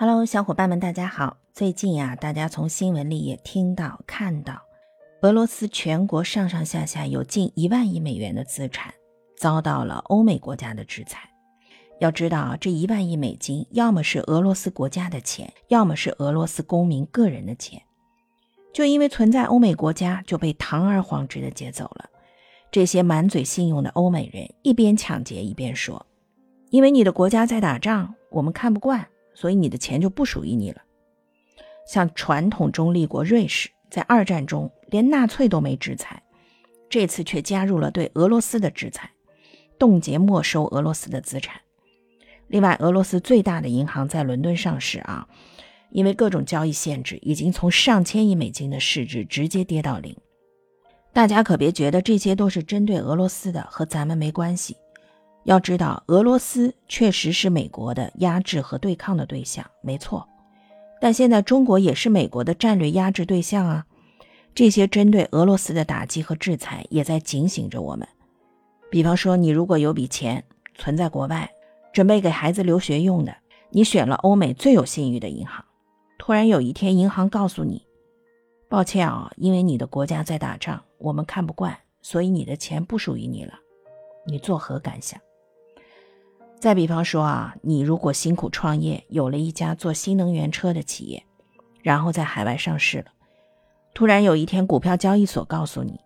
Hello，小伙伴们，大家好。最近呀，大家从新闻里也听到、看到，俄罗斯全国上上下下有近一万亿美元的资产遭到了欧美国家的制裁。要知道，这一万亿美金要么是俄罗斯国家的钱，要么是俄罗斯公民个人的钱，就因为存在欧美国家，就被堂而皇之的劫走了。这些满嘴信用的欧美人一边抢劫一边说：“因为你的国家在打仗，我们看不惯。”所以你的钱就不属于你了。像传统中立国瑞士，在二战中连纳粹都没制裁，这次却加入了对俄罗斯的制裁，冻结没收俄罗斯的资产。另外，俄罗斯最大的银行在伦敦上市啊，因为各种交易限制，已经从上千亿美金的市值直接跌到零。大家可别觉得这些都是针对俄罗斯的，和咱们没关系。要知道，俄罗斯确实是美国的压制和对抗的对象，没错。但现在中国也是美国的战略压制对象啊！这些针对俄罗斯的打击和制裁，也在警醒着我们。比方说，你如果有笔钱存在国外，准备给孩子留学用的，你选了欧美最有信誉的银行，突然有一天银行告诉你：“抱歉啊，因为你的国家在打仗，我们看不惯，所以你的钱不属于你了。”你作何感想？再比方说啊，你如果辛苦创业，有了一家做新能源车的企业，然后在海外上市了，突然有一天股票交易所告诉你，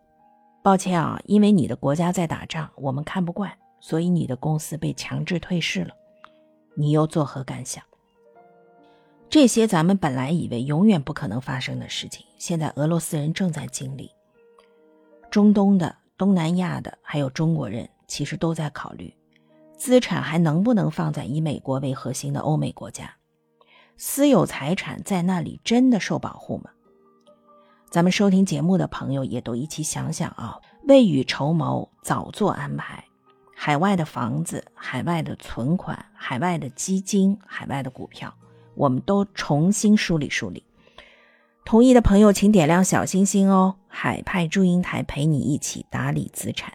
抱歉啊，因为你的国家在打仗，我们看不惯，所以你的公司被强制退市了，你又作何感想？这些咱们本来以为永远不可能发生的事情，现在俄罗斯人正在经历。中东的、东南亚的，还有中国人，其实都在考虑。资产还能不能放在以美国为核心的欧美国家？私有财产在那里真的受保护吗？咱们收听节目的朋友也都一起想想啊，未雨绸缪，早做安排。海外的房子、海外的存款、海外的基金、海外的股票，我们都重新梳理梳理。同意的朋友请点亮小心心哦。海派祝英台陪你一起打理资产。